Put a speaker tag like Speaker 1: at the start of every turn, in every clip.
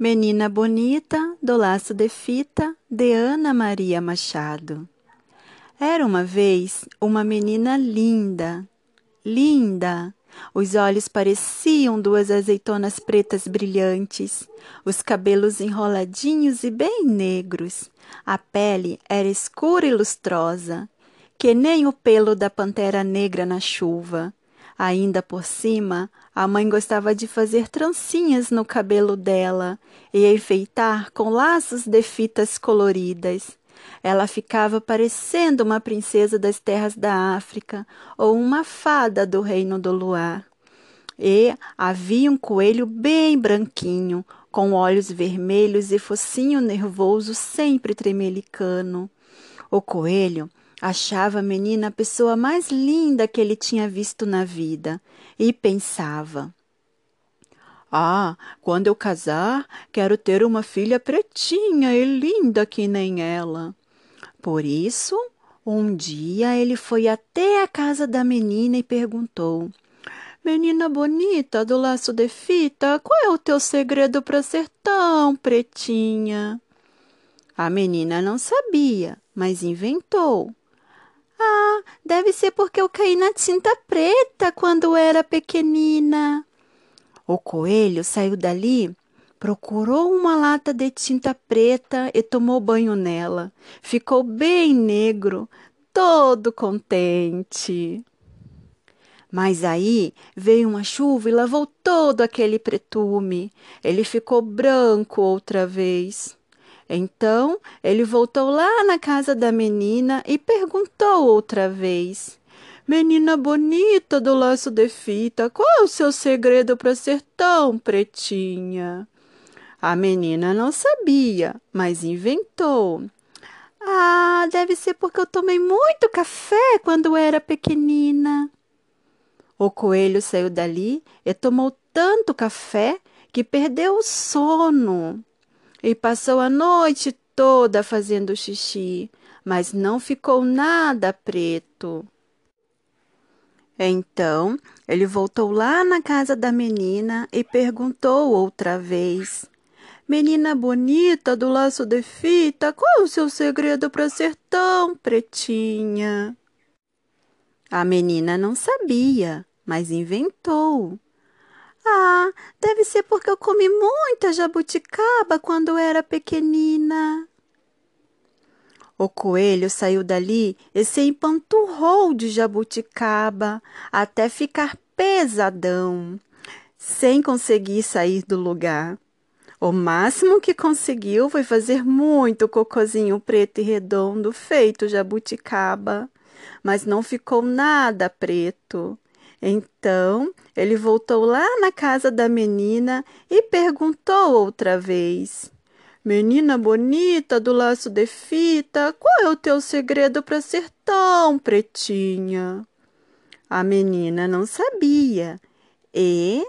Speaker 1: Menina Bonita, do Laço de Fita, de Ana Maria Machado. Era uma vez uma menina linda, linda. Os olhos pareciam duas azeitonas pretas brilhantes, os cabelos enroladinhos e bem negros. A pele era escura e lustrosa, que nem o pelo da pantera negra na chuva. Ainda por cima, a mãe gostava de fazer trancinhas no cabelo dela e enfeitar com laços de fitas coloridas. Ela ficava parecendo uma princesa das terras da África ou uma fada do reino do luar. E havia um coelho bem branquinho, com olhos vermelhos e focinho nervoso sempre tremelicano. O coelho Achava a menina a pessoa mais linda que ele tinha visto na vida e pensava: Ah, quando eu casar, quero ter uma filha pretinha e linda que nem ela. Por isso, um dia ele foi até a casa da menina e perguntou: Menina bonita do laço de fita, qual é o teu segredo para ser tão pretinha? A menina não sabia, mas inventou. Ah, deve ser porque eu caí na tinta preta quando era pequenina. O coelho saiu dali, procurou uma lata de tinta preta e tomou banho nela. Ficou bem negro, todo contente. Mas aí veio uma chuva e lavou todo aquele pretume. Ele ficou branco outra vez. Então ele voltou lá na casa da menina e perguntou outra vez: Menina bonita do laço de fita, qual é o seu segredo para ser tão pretinha? A menina não sabia, mas inventou. Ah, deve ser porque eu tomei muito café quando era pequenina. O coelho saiu dali e tomou tanto café que perdeu o sono e passou a noite toda fazendo xixi, mas não ficou nada preto. Então ele voltou lá na casa da menina e perguntou outra vez: Menina bonita do laço de fita, qual é o seu segredo para ser tão pretinha? A menina não sabia, mas inventou. Ah, deve ser porque eu comi muita jabuticaba quando era pequenina. O coelho saiu dali e se empanturrou de jabuticaba até ficar pesadão, sem conseguir sair do lugar. O máximo que conseguiu foi fazer muito cocozinho preto e redondo feito jabuticaba, mas não ficou nada preto. Então ele voltou lá na casa da menina e perguntou outra vez: Menina bonita do laço de fita, qual é o teu segredo para ser tão pretinha? A menina não sabia e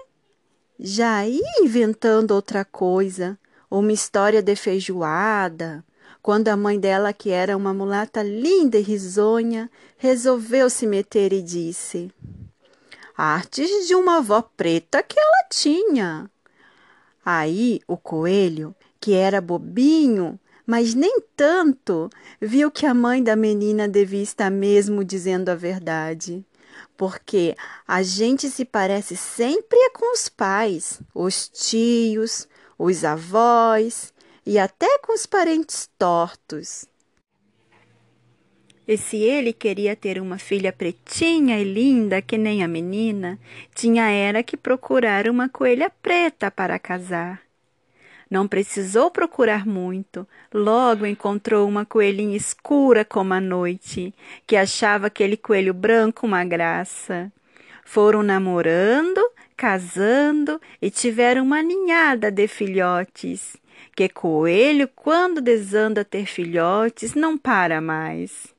Speaker 1: já ia inventando outra coisa, uma história de feijoada, quando a mãe dela, que era uma mulata linda e risonha, resolveu se meter e disse: artes de uma avó preta que ela tinha. Aí o coelho, que era bobinho, mas nem tanto, viu que a mãe da menina devia estar mesmo dizendo a verdade. Porque a gente se parece sempre com os pais, os tios, os avós e até com os parentes tortos. E se ele queria ter uma filha pretinha e linda que nem a menina, tinha era que procurar uma coelha preta para casar. Não precisou procurar muito, logo encontrou uma coelhinha escura como a noite, que achava aquele coelho branco uma graça. Foram namorando, casando e tiveram uma ninhada de filhotes, que coelho, quando desanda ter filhotes, não para mais.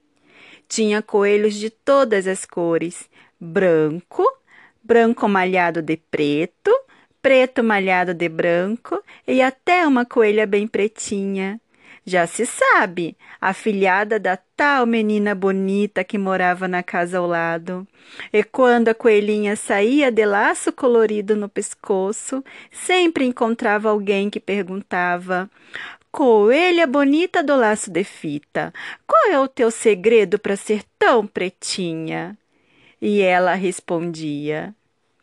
Speaker 1: Tinha coelhos de todas as cores: branco, branco malhado de preto, preto malhado de branco e até uma coelha bem pretinha. Já se sabe, a filhada da tal menina bonita que morava na casa ao lado. E quando a coelhinha saía de laço colorido no pescoço, sempre encontrava alguém que perguntava: Coelha bonita do laço de fita, qual é o teu segredo para ser tão pretinha? E ela respondia: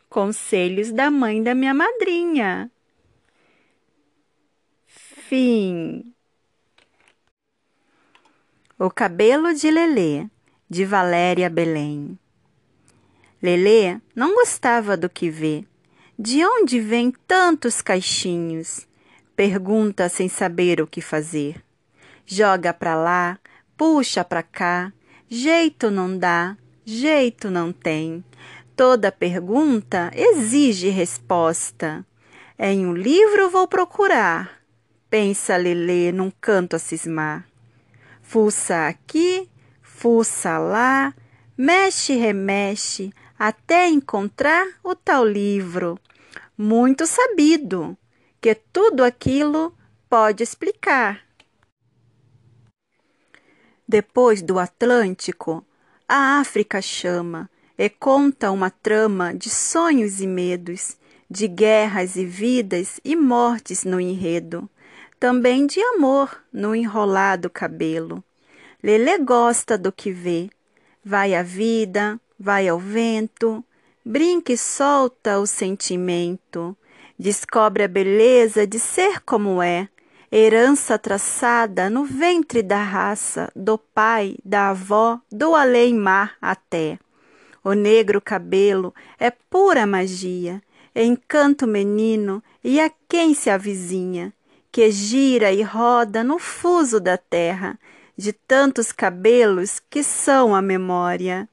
Speaker 1: Conselhos da mãe da minha madrinha. Fim. O cabelo de Lelê, de Valéria Belém. Lelê não gostava do que vê. De onde vêm tantos caixinhos? Pergunta sem saber o que fazer. Joga para lá, puxa para cá, jeito não dá, jeito não tem. Toda pergunta exige resposta. Em um livro vou procurar pensa Lelê num canto a cismar. Fuça aqui, fuça lá, mexe remexe, até encontrar o tal livro, muito sabido, que tudo aquilo pode explicar. Depois do Atlântico, a África chama e conta uma trama de sonhos e medos, de guerras e vidas e mortes no enredo também de amor no enrolado cabelo. Lelê gosta do que vê. Vai a vida, vai ao vento, brinca e solta o sentimento. Descobre a beleza de ser como é, herança traçada no ventre da raça, do pai, da avó, do além-mar até. O negro cabelo é pura magia, encanto menino e a quem se avizinha que gira e roda no fuso da terra, de tantos cabelos que são a memória.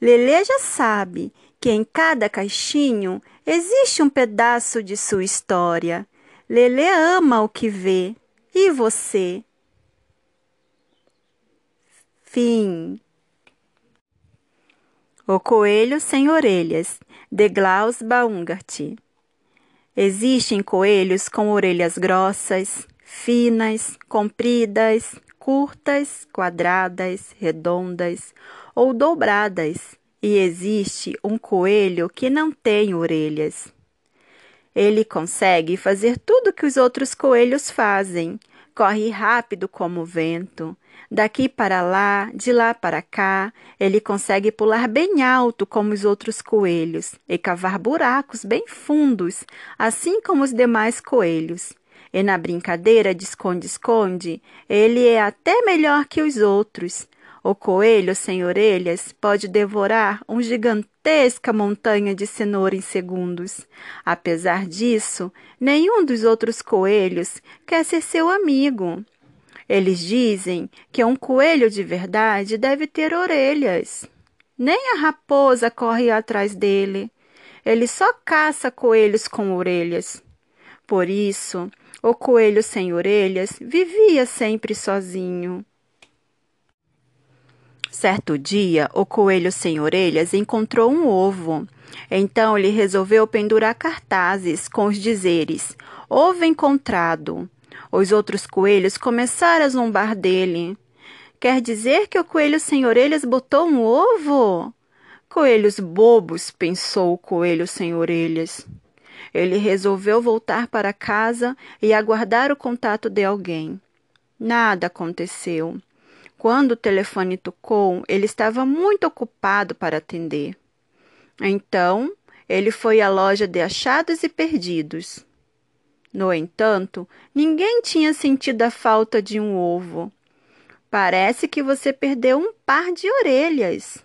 Speaker 1: Lelê já sabe que em cada caixinho existe um pedaço de sua história. Lelê ama o que vê. E você? Fim. O Coelho Sem Orelhas, de Klaus Baumgart. Existem coelhos com orelhas grossas, finas, compridas, curtas, quadradas, redondas ou dobradas, e existe um coelho que não tem orelhas. Ele consegue fazer tudo que os outros coelhos fazem. Corre rápido como o vento, Daqui para lá, de lá para cá, ele consegue pular bem alto como os outros coelhos e cavar buracos bem fundos, assim como os demais coelhos. E na brincadeira de esconde-esconde, ele é até melhor que os outros. O coelho sem orelhas pode devorar uma gigantesca montanha de cenoura em segundos. Apesar disso, nenhum dos outros coelhos quer ser seu amigo. Eles dizem que um coelho de verdade deve ter orelhas. Nem a raposa corre atrás dele. Ele só caça coelhos com orelhas. Por isso, o coelho sem orelhas vivia sempre sozinho. Certo dia, o coelho sem orelhas encontrou um ovo. Então ele resolveu pendurar cartazes com os dizeres: Ovo encontrado. Os outros coelhos começaram a zombar dele. Quer dizer que o coelho sem orelhas botou um ovo? Coelhos bobos, pensou o coelho sem orelhas. Ele resolveu voltar para casa e aguardar o contato de alguém. Nada aconteceu. Quando o telefone tocou, ele estava muito ocupado para atender. Então, ele foi à loja de achados e perdidos. No entanto, ninguém tinha sentido a falta de um ovo. Parece que você perdeu um par de orelhas.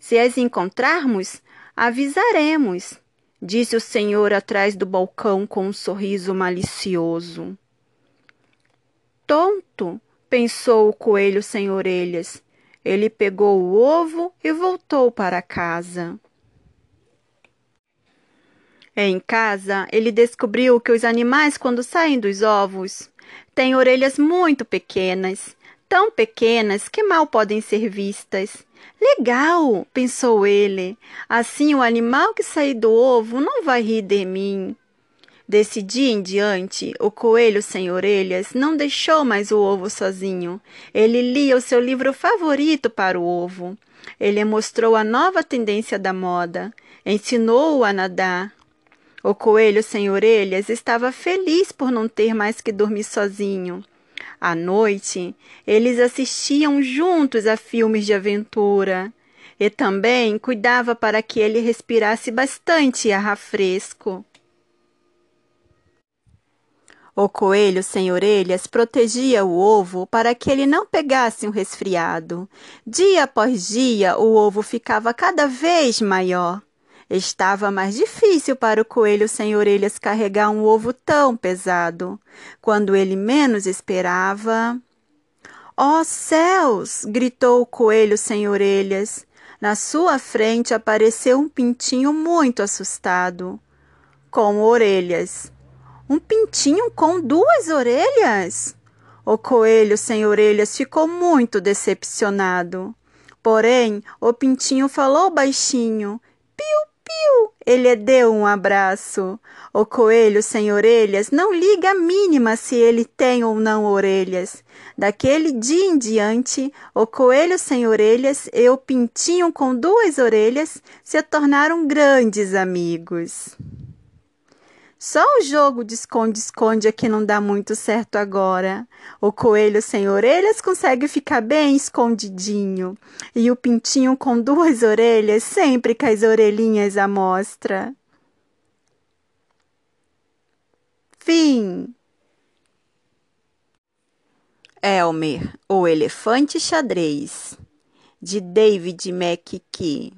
Speaker 1: Se as encontrarmos, avisaremos, disse o senhor atrás do balcão com um sorriso malicioso. Tonto, pensou o coelho sem orelhas. Ele pegou o ovo e voltou para casa. Em casa, ele descobriu que os animais, quando saem dos ovos, têm orelhas muito pequenas, tão pequenas que mal podem ser vistas. Legal, pensou ele. Assim o animal que sair do ovo não vai rir de mim. Desse dia em diante, o coelho sem orelhas não deixou mais o ovo sozinho. Ele lia o seu livro favorito para o ovo. Ele mostrou a nova tendência da moda, ensinou-o a nadar. O coelho sem orelhas estava feliz por não ter mais que dormir sozinho. À noite, eles assistiam juntos a filmes de aventura e também cuidava para que ele respirasse bastante ar fresco. O coelho sem orelhas protegia o ovo para que ele não pegasse um resfriado. Dia após dia, o ovo ficava cada vez maior. Estava mais difícil para o coelho sem orelhas carregar um ovo tão pesado. Quando ele menos esperava. Ó oh, céus! gritou o coelho sem orelhas. Na sua frente apareceu um pintinho muito assustado, com orelhas. Um pintinho com duas orelhas? O coelho sem orelhas ficou muito decepcionado. Porém, o pintinho falou baixinho: Piu, piu! Ele deu um abraço. O coelho sem orelhas não liga a mínima se ele tem ou não orelhas. Daquele dia em diante, o coelho sem orelhas e o pintinho com duas orelhas se tornaram grandes amigos. Só o jogo de esconde-esconde é que não dá muito certo agora. O coelho sem orelhas consegue ficar bem escondidinho. E o pintinho com duas orelhas sempre com as orelhinhas à mostra. Fim. Elmer, o elefante xadrez, de David McKee.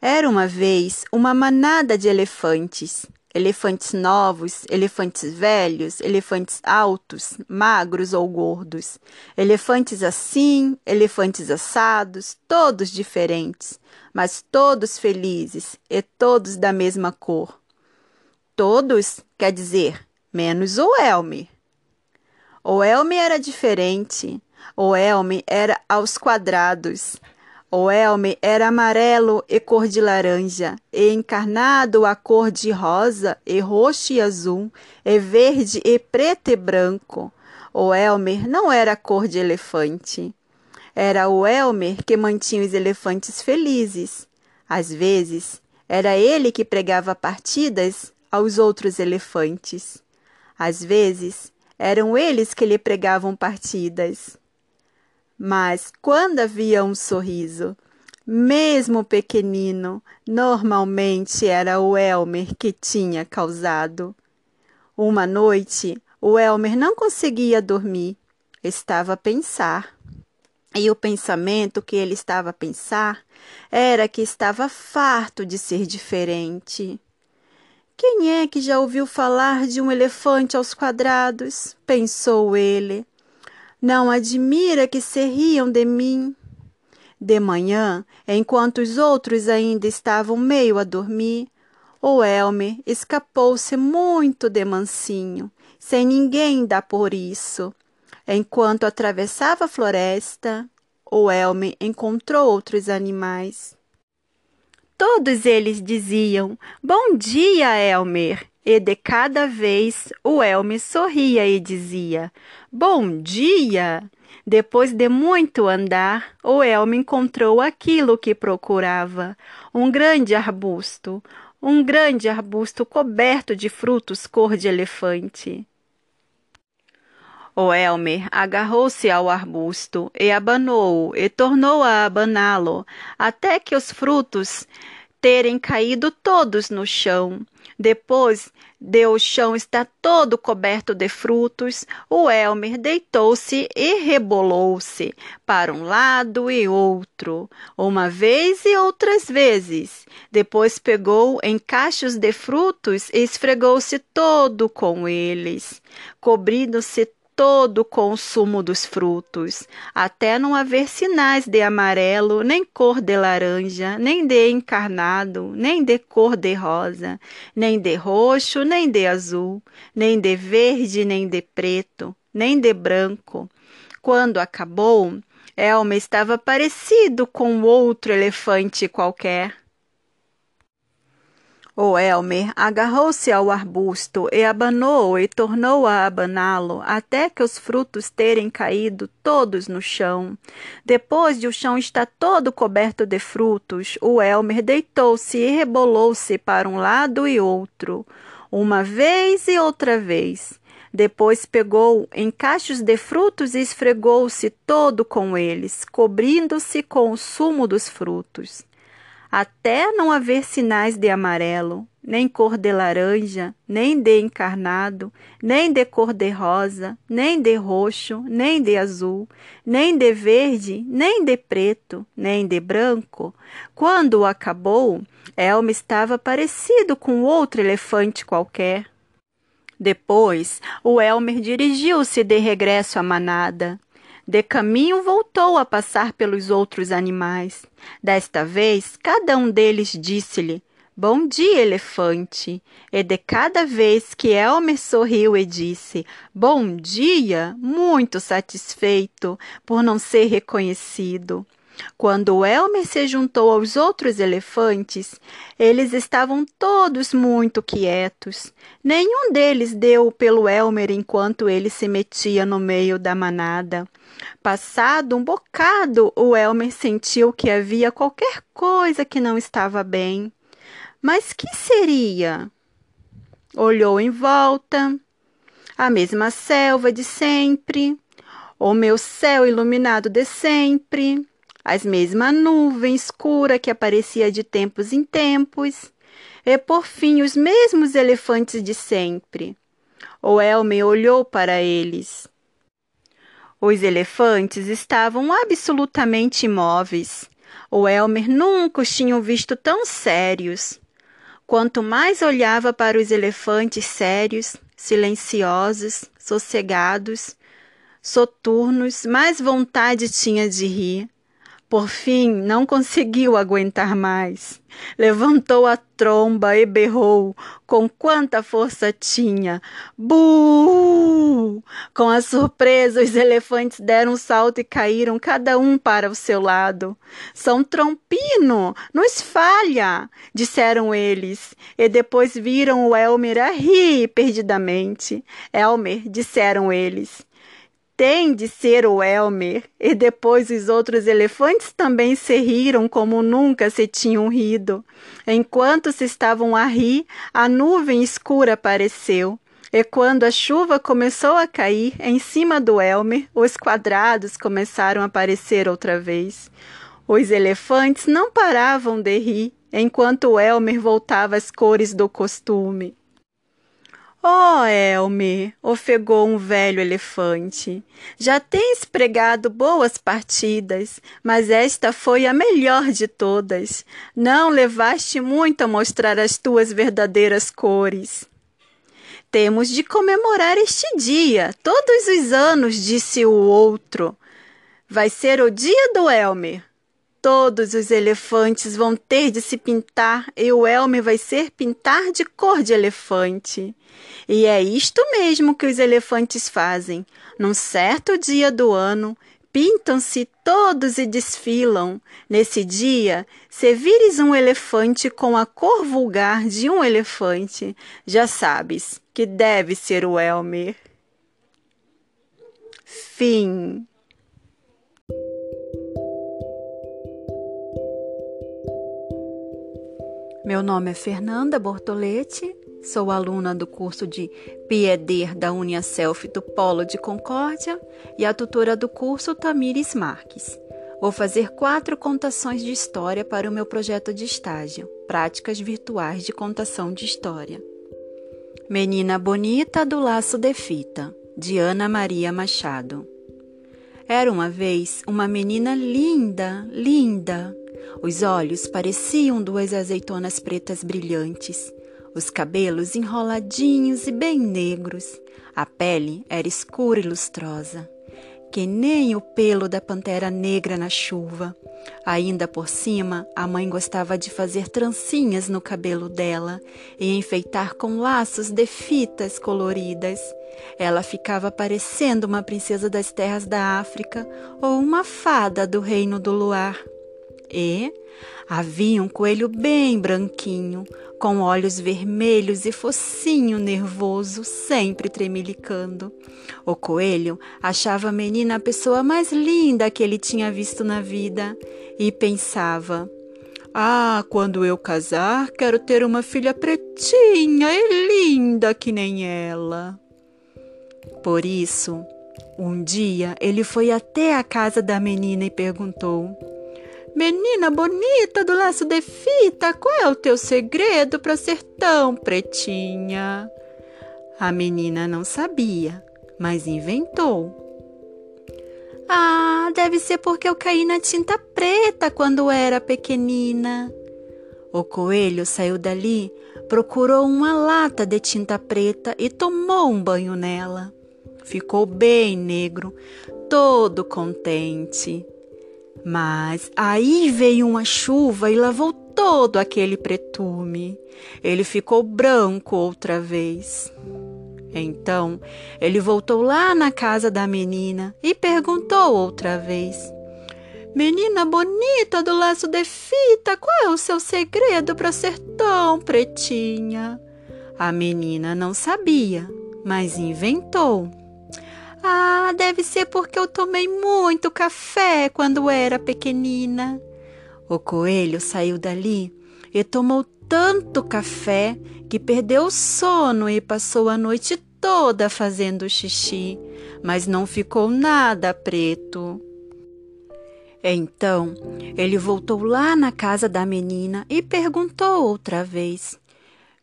Speaker 1: Era uma vez uma manada de elefantes. Elefantes novos, elefantes velhos, elefantes altos, magros ou gordos, elefantes assim, elefantes assados, todos diferentes, mas todos felizes e todos da mesma cor. Todos, quer dizer, menos o Elme. O Elme era diferente. O Elme era aos quadrados. O elme era amarelo e cor de laranja, e encarnado a cor de rosa, e roxo e azul, e verde e preto e branco. O Elmer não era cor de elefante. Era o Elmer que mantinha os elefantes felizes. Às vezes, era ele que pregava partidas aos outros elefantes. Às vezes, eram eles que lhe pregavam partidas. Mas quando havia um sorriso, mesmo pequenino, normalmente era o Elmer que tinha causado. Uma noite, o Elmer não conseguia dormir, estava a pensar. E o pensamento que ele estava a pensar era que estava farto de ser diferente. Quem é que já ouviu falar de um elefante aos quadrados? pensou ele. Não admira que se riam de mim. De manhã, enquanto os outros ainda estavam meio a dormir, o Elmer escapou-se muito de mansinho, sem ninguém dar por isso. Enquanto atravessava a floresta, o Elmer encontrou outros animais. Todos eles diziam: Bom dia, Elmer! E de cada vez o Elme sorria e dizia: Bom dia! Depois de muito andar, o Elme encontrou aquilo que procurava: um grande arbusto, um grande arbusto coberto de frutos cor de elefante. O Elmer agarrou-se ao arbusto e abanou-o e tornou a abaná-lo, até que os frutos terem caído todos no chão. Depois de o chão estar todo coberto de frutos, o Elmer deitou-se e rebolou-se para um lado e outro, uma vez e outras vezes. Depois pegou em cachos de frutos e esfregou-se todo com eles, cobrindo-se todo o consumo dos frutos, até não haver sinais de amarelo, nem cor de laranja, nem de encarnado, nem de cor de rosa, nem de roxo, nem de azul, nem de verde, nem de preto, nem de branco. Quando acabou, Elma estava parecido com outro elefante qualquer. O Elmer agarrou-se ao arbusto e abanou e tornou a abaná-lo até que os frutos terem caído todos no chão. Depois de o chão estar todo coberto de frutos, o Elmer deitou-se e rebolou-se para um lado e outro, uma vez e outra vez. Depois pegou em cachos de frutos e esfregou-se todo com eles, cobrindo-se com o sumo dos frutos até não haver sinais de amarelo, nem cor de laranja, nem de encarnado, nem de cor de rosa, nem de roxo, nem de azul, nem de verde, nem de preto, nem de branco. Quando acabou, Elma estava parecido com outro elefante qualquer. Depois, o Elmer dirigiu-se de regresso à manada. De caminho voltou a passar pelos outros animais. Desta vez, cada um deles disse-lhe: Bom dia, elefante. E de cada vez que Elmer sorriu e disse: Bom dia, muito satisfeito por não ser reconhecido. Quando Elmer se juntou aos outros elefantes, eles estavam todos muito quietos. Nenhum deles deu pelo Elmer enquanto ele se metia no meio da manada. Passado um bocado, o Elmer sentiu que havia qualquer coisa que não estava bem. Mas que seria? Olhou em volta. A mesma selva de sempre, o meu céu iluminado de sempre as mesma nuvem escura que aparecia de tempos em tempos, e por fim os mesmos elefantes de sempre. O Elmer olhou para eles. Os elefantes estavam absolutamente imóveis. O Elmer nunca os tinha visto tão sérios. Quanto mais olhava para os elefantes sérios, silenciosos, sossegados, soturnos, mais vontade tinha de rir. Por fim, não conseguiu aguentar mais. Levantou a tromba e berrou com quanta força tinha. Bu! Com a surpresa, os elefantes deram um salto e caíram cada um para o seu lado. São Trompino, nos falha, disseram eles, e depois viram o Elmer a rir perdidamente. Elmer, disseram eles, tem de ser o Elmer. E depois os outros elefantes também se riram como nunca se tinham rido. Enquanto se estavam a rir, a nuvem escura apareceu. E quando a chuva começou a cair em cima do Elmer, os quadrados começaram a aparecer outra vez. Os elefantes não paravam de rir enquanto o Elmer voltava às cores do costume. Oh, Elmer, ofegou um velho elefante. Já tens pregado boas partidas, mas esta foi a melhor de todas. Não levaste muito a mostrar as tuas verdadeiras cores. Temos de comemorar este dia, todos os anos, disse o outro. Vai ser o dia do Elmer. Todos os elefantes vão ter de se pintar e o Elmer vai ser pintar de cor de elefante. E é isto mesmo que os elefantes fazem. Num certo dia do ano, pintam-se todos e desfilam. Nesse dia, se vires um elefante com a cor vulgar de um elefante, já sabes que deve ser o Elmer. Fim. Meu nome é Fernanda Bortoletti Sou aluna do curso de PIEDER da Uniaself do Polo de Concórdia e a tutora do curso Tamires Marques. Vou fazer quatro contações de história para o meu projeto de estágio, Práticas Virtuais de Contação de História. Menina Bonita do Laço de Fita, de Ana Maria Machado. Era uma vez uma menina linda, linda. Os olhos pareciam duas azeitonas pretas brilhantes os cabelos enroladinhos e bem negros. A pele era escura e lustrosa, que nem o pelo da pantera negra na chuva. Ainda por cima, a mãe gostava de fazer trancinhas no cabelo dela e enfeitar com laços de fitas coloridas. Ela ficava parecendo uma princesa das terras da África ou uma fada do reino do luar. E havia um coelho bem branquinho, com olhos vermelhos e focinho nervoso, sempre tremelicando. O coelho achava a menina a pessoa mais linda que ele tinha visto na vida e pensava: Ah, quando eu casar, quero ter uma filha pretinha e linda que nem ela. Por isso, um dia ele foi até a casa da menina e perguntou: Menina bonita do laço de fita, qual é o teu segredo para ser tão pretinha? A menina não sabia, mas inventou. Ah, deve ser porque eu caí na tinta preta quando era pequenina. O coelho saiu dali, procurou uma lata de tinta preta e tomou um banho nela. Ficou bem negro, todo contente. Mas aí veio uma chuva e lavou todo aquele pretume. Ele ficou branco outra vez. Então ele voltou lá na casa da menina e perguntou outra vez: Menina bonita do laço de fita, qual é o seu segredo para ser tão pretinha? A menina não sabia, mas inventou. Ah, deve ser porque eu tomei muito café quando era pequenina. O coelho saiu dali e tomou tanto café que perdeu o sono e passou a noite toda fazendo xixi, mas não ficou nada preto. Então ele voltou lá na casa da menina e perguntou outra vez: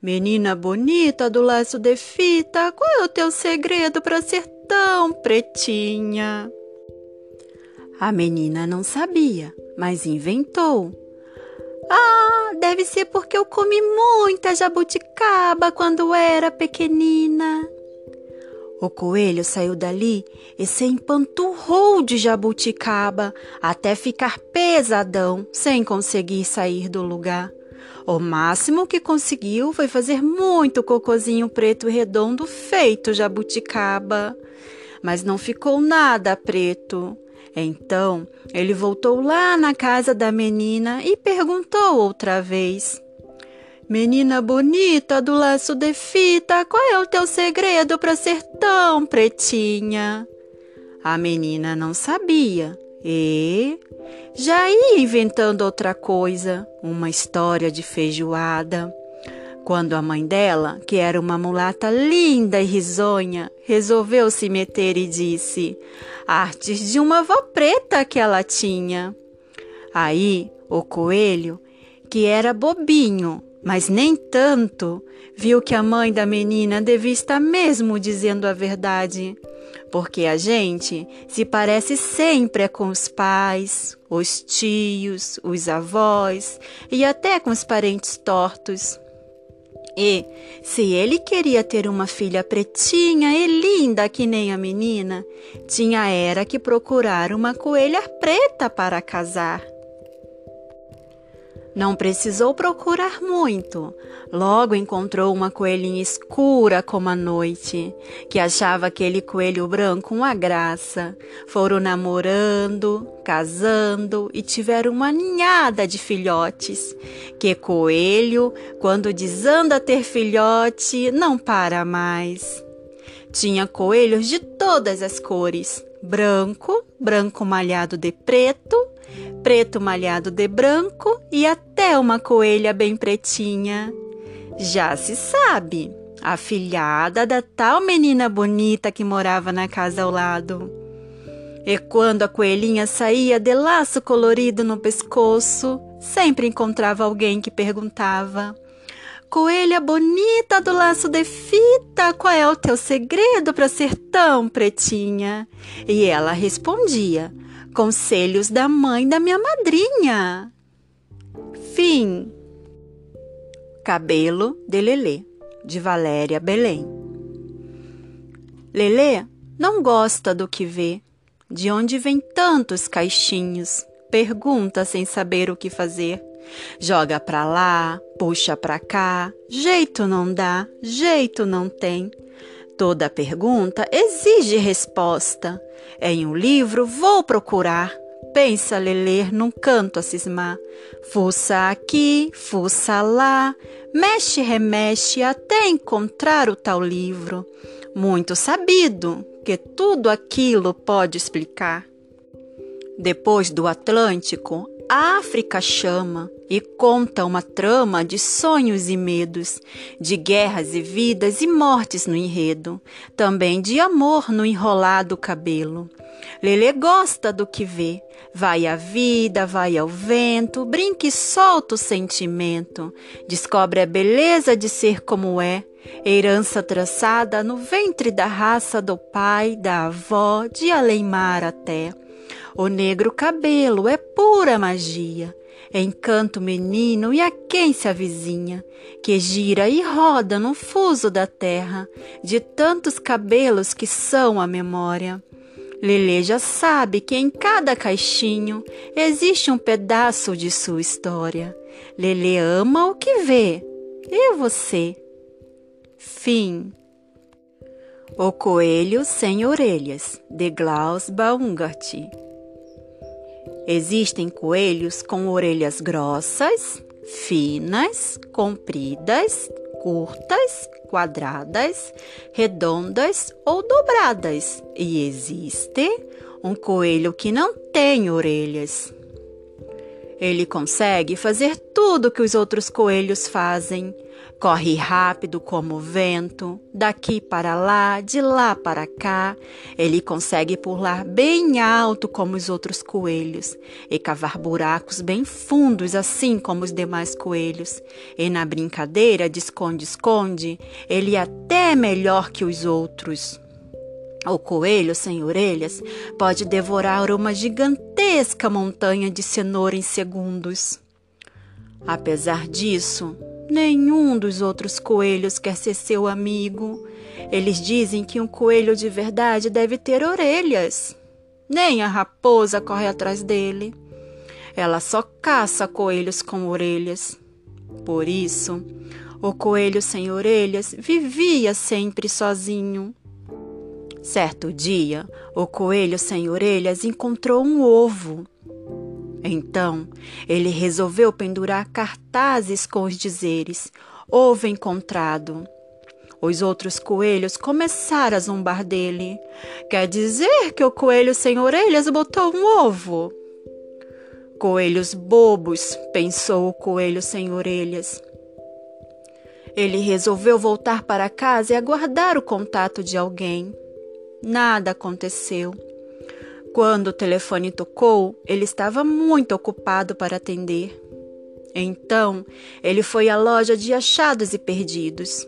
Speaker 1: Menina bonita do laço de fita, qual é o teu segredo para ser tão pretinha? A menina não sabia, mas inventou. Ah, deve ser porque eu comi muita jabuticaba quando era pequenina. O coelho saiu dali e se empanturrou de jabuticaba até ficar pesadão, sem conseguir sair do lugar. O máximo que conseguiu foi fazer muito cocozinho preto redondo feito jabuticaba, mas não ficou nada preto. Então ele voltou lá na casa da menina e perguntou outra vez: Menina bonita do laço de fita, qual é o teu segredo para ser tão pretinha? A menina não sabia e já ia inventando outra coisa, uma história de feijoada. Quando a mãe dela, que era uma mulata linda e risonha, resolveu se meter e disse: Artes de uma avó preta que ela tinha. Aí o coelho, que era bobinho, mas nem tanto, viu que a mãe da menina devia estar mesmo dizendo a verdade porque a gente se parece sempre com os pais, os tios, os avós e até com os parentes tortos. E, se ele queria ter uma filha pretinha e linda que nem a menina, tinha era que procurar uma coelha preta para casar. Não precisou procurar muito. Logo encontrou uma coelhinha escura como a noite, que achava aquele coelho branco uma graça. Foram namorando, casando e tiveram uma ninhada de filhotes. Que coelho, quando desanda ter filhote, não para mais. Tinha coelhos de todas as cores: branco, branco malhado de preto, preto malhado de branco e até uma coelha bem pretinha. Já se sabe, a filhada da tal menina bonita que morava na casa ao lado. E quando a coelhinha saía de laço colorido no pescoço, sempre encontrava alguém que perguntava: Coelha bonita do laço de fita, qual é o teu segredo para ser tão pretinha? E ela respondia: Conselhos da mãe da minha madrinha. Fim. Cabelo de Lelê, de Valéria Belém. Lelê não gosta do que vê. De onde vem tantos caixinhos? Pergunta sem saber o que fazer. Joga pra lá, puxa pra cá, jeito não dá, jeito não tem. Toda pergunta exige resposta. Em um livro vou procurar, pensa Lelê num canto a cismar. Fuça aqui, fuça lá, mexe, remexe até encontrar o tal livro. Muito sabido que tudo aquilo pode explicar. Depois do Atlântico, a África chama e conta uma trama de sonhos e medos, de guerras e vidas e mortes no enredo, também de amor no enrolado cabelo. Lele gosta do que vê, vai à vida, vai ao vento, brinca e solta o sentimento, descobre a beleza de ser como é, herança traçada no ventre da raça do pai, da avó, de além-mar até. O negro cabelo é pura magia, encanto menino e a quem se avizinha, que gira e roda no fuso da terra, de tantos cabelos que são a memória. Lele já sabe que em cada caixinho existe um pedaço de sua história. Lele ama o que vê. E você? Fim. O Coelho Sem Orelhas, de Klaus Baumgart. Existem coelhos com orelhas grossas, finas, compridas, curtas, quadradas, redondas ou dobradas. E existe um coelho que não tem orelhas. Ele consegue fazer tudo que os outros coelhos fazem. Corre rápido como o vento, daqui para lá, de lá para cá. Ele consegue pular bem alto como os outros coelhos e cavar buracos bem fundos, assim como os demais coelhos. E na brincadeira de esconde-esconde, ele é até melhor que os outros. O coelho sem orelhas pode devorar uma gigantesca montanha de cenoura em segundos. Apesar disso, nenhum dos outros coelhos quer ser seu amigo. Eles dizem que um coelho de verdade deve ter orelhas. Nem a raposa corre atrás dele. Ela só caça coelhos com orelhas. Por isso, o coelho sem orelhas vivia sempre sozinho. Certo dia, o coelho sem orelhas encontrou um ovo. Então, ele resolveu pendurar cartazes com os dizeres: Ovo encontrado. Os outros coelhos começaram a zombar dele. Quer dizer que o coelho sem orelhas botou um ovo? Coelhos bobos, pensou o coelho sem orelhas. Ele resolveu voltar para casa e aguardar o contato de alguém. Nada aconteceu. Quando o telefone tocou, ele estava muito ocupado para atender. Então, ele foi à loja de achados e perdidos.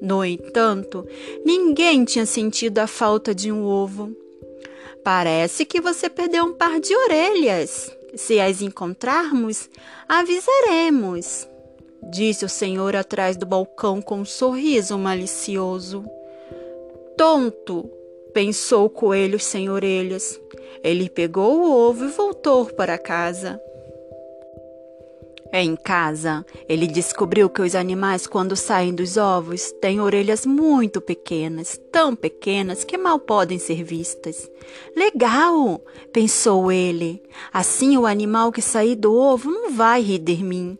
Speaker 1: No entanto, ninguém tinha sentido a falta de um ovo. Parece que você perdeu um par de orelhas. Se as encontrarmos, avisaremos, disse o senhor atrás do balcão com um sorriso malicioso. Tonto, pensou o coelho sem orelhas. Ele pegou o ovo e voltou para casa. Em casa, ele descobriu que os animais, quando saem dos ovos, têm orelhas muito pequenas, tão pequenas que mal podem ser vistas. Legal, pensou ele. Assim o animal que sair do ovo não vai rir de mim.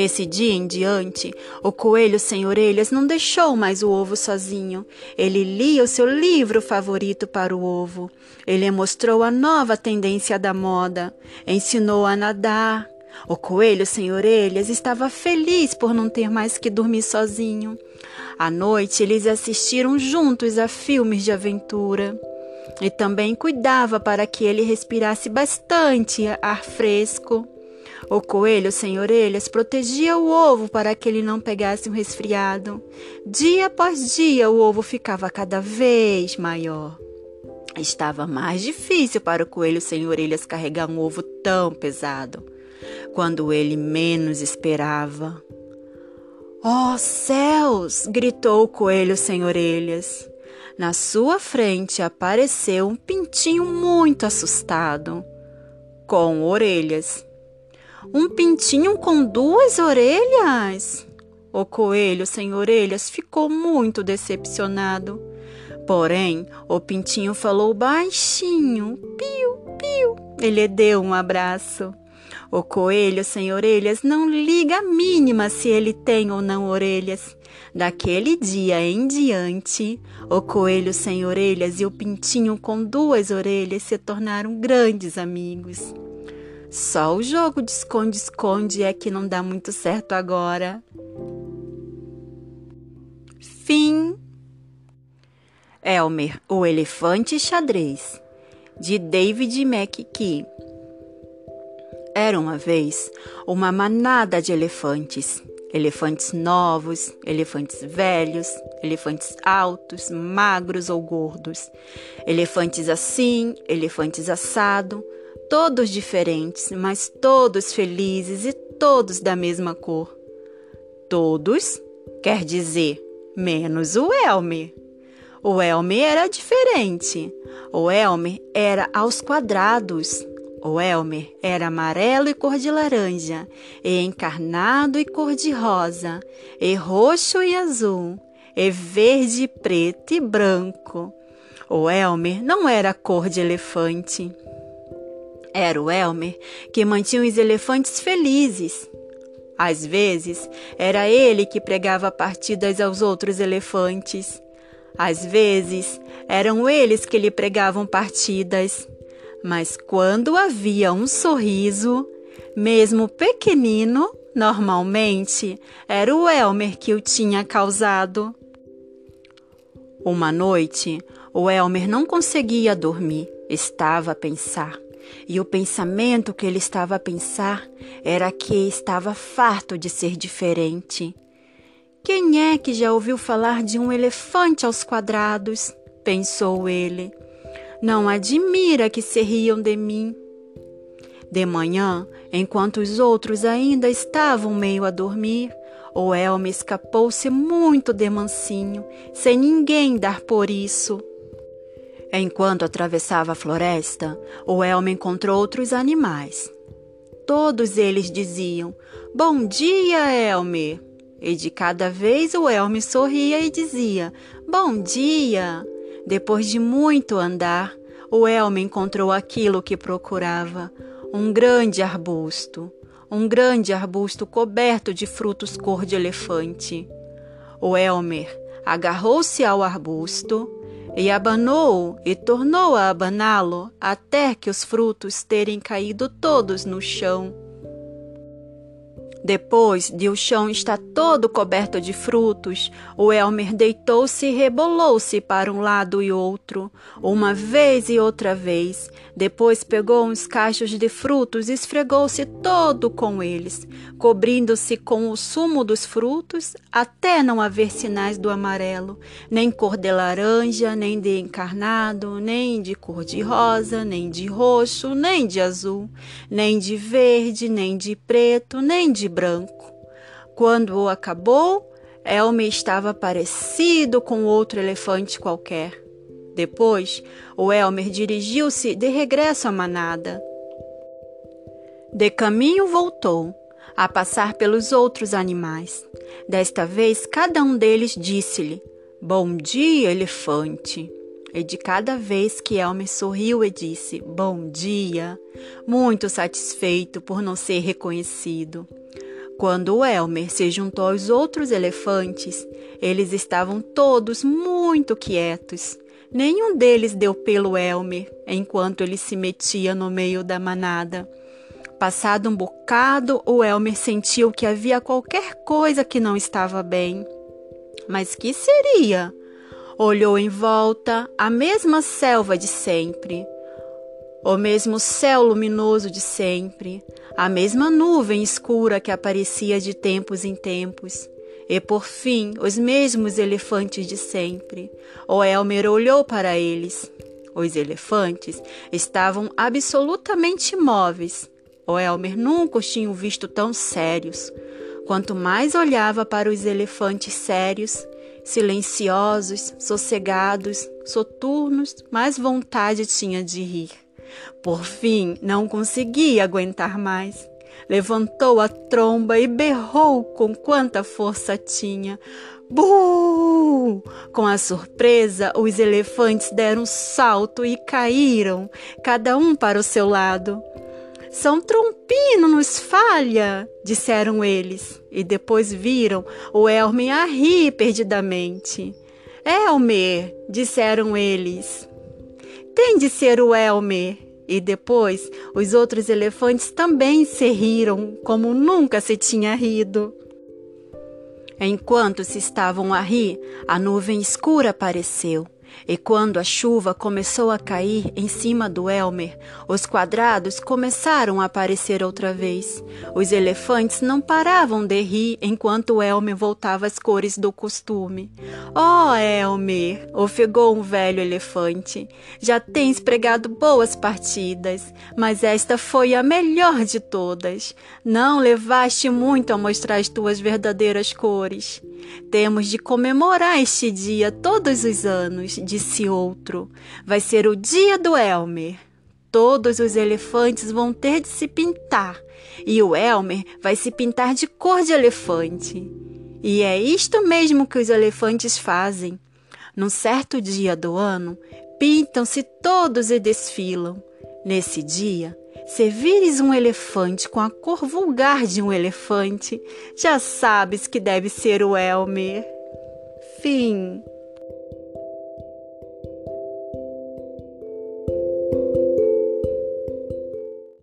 Speaker 1: Desse dia em diante, o coelho sem orelhas não deixou mais o ovo sozinho. Ele lia o seu livro favorito para o ovo. Ele mostrou a nova tendência da moda. Ensinou a nadar. O coelho sem orelhas estava feliz por não ter mais que dormir sozinho. À noite, eles assistiram juntos a filmes de aventura. E também cuidava para que ele respirasse bastante ar fresco. O coelho sem orelhas protegia o ovo para que ele não pegasse um resfriado. Dia após dia, o ovo ficava cada vez maior. Estava mais difícil para o coelho sem orelhas carregar um ovo tão pesado. Quando ele menos esperava. Oh céus! gritou o coelho sem orelhas. Na sua frente apareceu um pintinho muito assustado, com orelhas. Um pintinho com duas orelhas? O coelho sem orelhas ficou muito decepcionado. Porém, o pintinho falou baixinho, piu, piu. Ele deu um abraço. O coelho sem orelhas não liga a mínima se ele tem ou não orelhas. Daquele dia em diante, o coelho sem orelhas e o pintinho com duas orelhas se tornaram grandes amigos. Só o jogo de esconde-esconde é que não dá muito certo agora. Fim. Elmer, o elefante xadrez, de David McKee. Era uma vez uma manada de elefantes. Elefantes novos, elefantes velhos, elefantes altos, magros ou gordos, elefantes assim, elefantes assado, todos diferentes, mas todos felizes e todos da mesma cor. Todos quer dizer menos o Elmer. O Elmer era diferente. O Elmer era aos quadrados. O Elmer era amarelo e cor de laranja, e encarnado e cor de rosa, e roxo e azul, e verde, preto e branco. O Elmer não era cor de elefante. Era o Elmer que mantinha os elefantes felizes. Às vezes, era ele que pregava partidas aos outros elefantes. Às vezes, eram eles que lhe pregavam partidas. Mas quando havia um sorriso, mesmo pequenino, normalmente era o Elmer que o tinha causado. Uma noite, o Elmer não conseguia dormir, estava a pensar. E o pensamento que ele estava a pensar era que estava farto de ser diferente. Quem é que já ouviu falar de um elefante aos quadrados? pensou ele. Não admira que se riam de mim. De manhã, enquanto os outros ainda estavam meio a dormir, o Elme escapou-se muito de mansinho, sem ninguém dar por isso. Enquanto atravessava a floresta, o Elme encontrou outros animais. Todos eles diziam: Bom dia, Elmer! E de cada vez o Elme sorria e dizia: Bom dia! Depois de muito andar, o Elmer encontrou aquilo que procurava: um grande arbusto, um grande arbusto coberto de frutos cor de elefante. O Elmer agarrou-se ao arbusto e abanou e tornou a abaná-lo até que os frutos terem caído todos no chão. Depois de o chão estar todo coberto de frutos, o Elmer deitou-se e rebolou-se para um lado e outro, uma vez e outra vez. Depois pegou uns cachos de frutos e esfregou-se todo com eles, cobrindo-se com o sumo dos frutos, até não haver sinais do amarelo, nem cor de laranja, nem de encarnado, nem de cor de rosa, nem de roxo, nem de azul, nem de verde, nem de preto, nem de branco. Quando o acabou, Elme estava parecido com outro elefante qualquer. Depois, o Elmer dirigiu-se de regresso à manada. De caminho voltou, a passar pelos outros animais. Desta vez, cada um deles disse-lhe: Bom dia, elefante. E de cada vez que Elmer sorriu e disse bom dia, muito satisfeito por não ser reconhecido. Quando Elmer se juntou aos outros elefantes, eles estavam todos muito quietos. Nenhum deles deu pelo Elmer enquanto ele se metia no meio da manada. Passado um bocado, o Elmer sentiu que havia qualquer coisa que não estava bem. Mas que seria? Olhou em volta, a mesma selva de sempre, o mesmo céu luminoso de sempre, a mesma nuvem escura que aparecia de tempos em tempos, e por fim os mesmos elefantes de sempre. O Elmer olhou para eles. Os elefantes estavam absolutamente imóveis. O Elmer nunca os tinha visto tão sérios. Quanto mais olhava para os elefantes sérios, silenciosos, sossegados, soturnos, mais vontade tinha de rir. Por fim, não conseguia aguentar mais. levantou a tromba e berrou com quanta força tinha. Bu! Com a surpresa, os elefantes deram um salto e caíram, cada um para o seu lado. São Trompino nos falha, disseram eles, e depois viram o Elmer a rir perdidamente. Elmer, disseram eles. Tem de ser o Elmer. E depois os outros elefantes também se riram como nunca se tinha rido. Enquanto se estavam a rir, a nuvem escura apareceu e quando a chuva começou a cair em cima do Elmer, os quadrados começaram a aparecer outra vez. Os elefantes não paravam de rir enquanto Elmer voltava às cores do costume. Oh, Elmer! ofegou um velho elefante. Já tens pregado boas partidas, mas esta foi a melhor de todas. Não levaste muito a mostrar as tuas verdadeiras cores. Temos de comemorar este dia todos os anos, disse outro. Vai ser o dia do Elmer. Todos os elefantes vão ter de se pintar, e o Elmer vai se pintar de cor de elefante. E é isto mesmo que os elefantes fazem. Num certo dia do ano, pintam-se todos e desfilam. Nesse dia, se vires um elefante com a cor vulgar de um elefante, já sabes que deve ser o Elmer. Fim.